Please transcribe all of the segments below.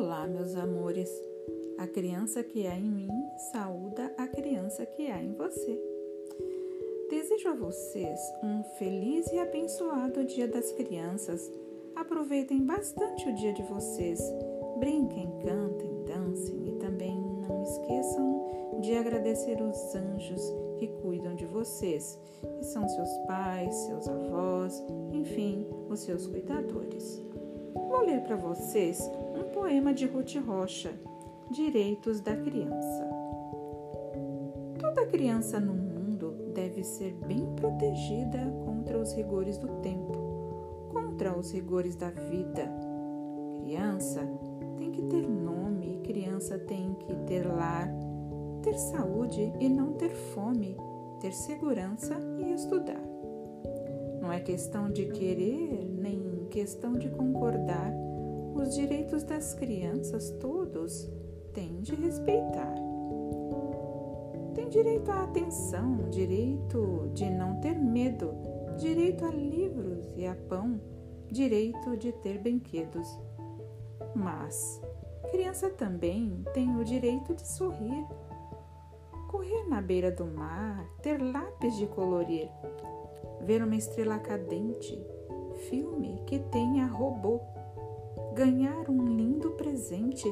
meus amores. A criança que há em mim saúda a criança que há em você. Desejo a vocês um feliz e abençoado Dia das Crianças. Aproveitem bastante o dia de vocês. Brinquem, cantem, dancem e também não esqueçam de agradecer os anjos que cuidam de vocês, que são seus pais, seus avós, enfim, os seus cuidadores. Vou ler para vocês um poema de Ruth Rocha, Direitos da Criança. Toda criança no mundo deve ser bem protegida contra os rigores do tempo, contra os rigores da vida. Criança tem que ter nome, criança tem que ter lar, ter saúde e não ter fome, ter segurança e estudar. Não é questão de querer nem questão de concordar, os direitos das crianças todos têm de respeitar. Tem direito à atenção, direito de não ter medo, direito a livros e a pão, direito de ter brinquedos. Mas criança também tem o direito de sorrir, correr na beira do mar, ter lápis de colorir, ver uma estrela cadente, filme que tenha robô, ganhar um lindo presente,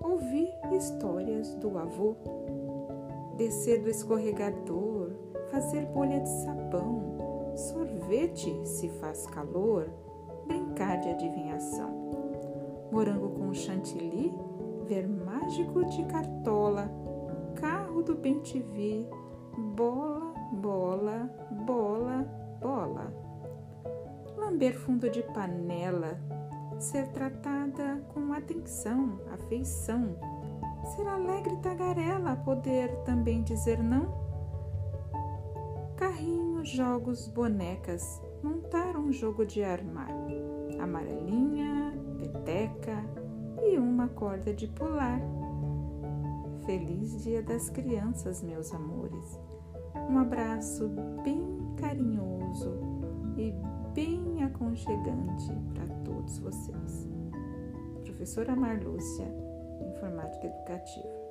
ouvir histórias do avô, descer do escorregador, fazer bolha de sabão, sorvete se faz calor, brincar de adivinhação, morango com chantilly, ver mágico de cartola, carro do bem te bola, bola, bola, bola lamber fundo de panela, ser tratada com atenção, afeição, ser alegre tagarela, poder também dizer não. Carrinho, jogos, bonecas, montar um jogo de armar, amarelinha, peteca e uma corda de pular. Feliz Dia das Crianças, meus amores. Um abraço bem carinhoso e bem aconchegante para todos vocês. Professora Marlúcia, Informática Educativa.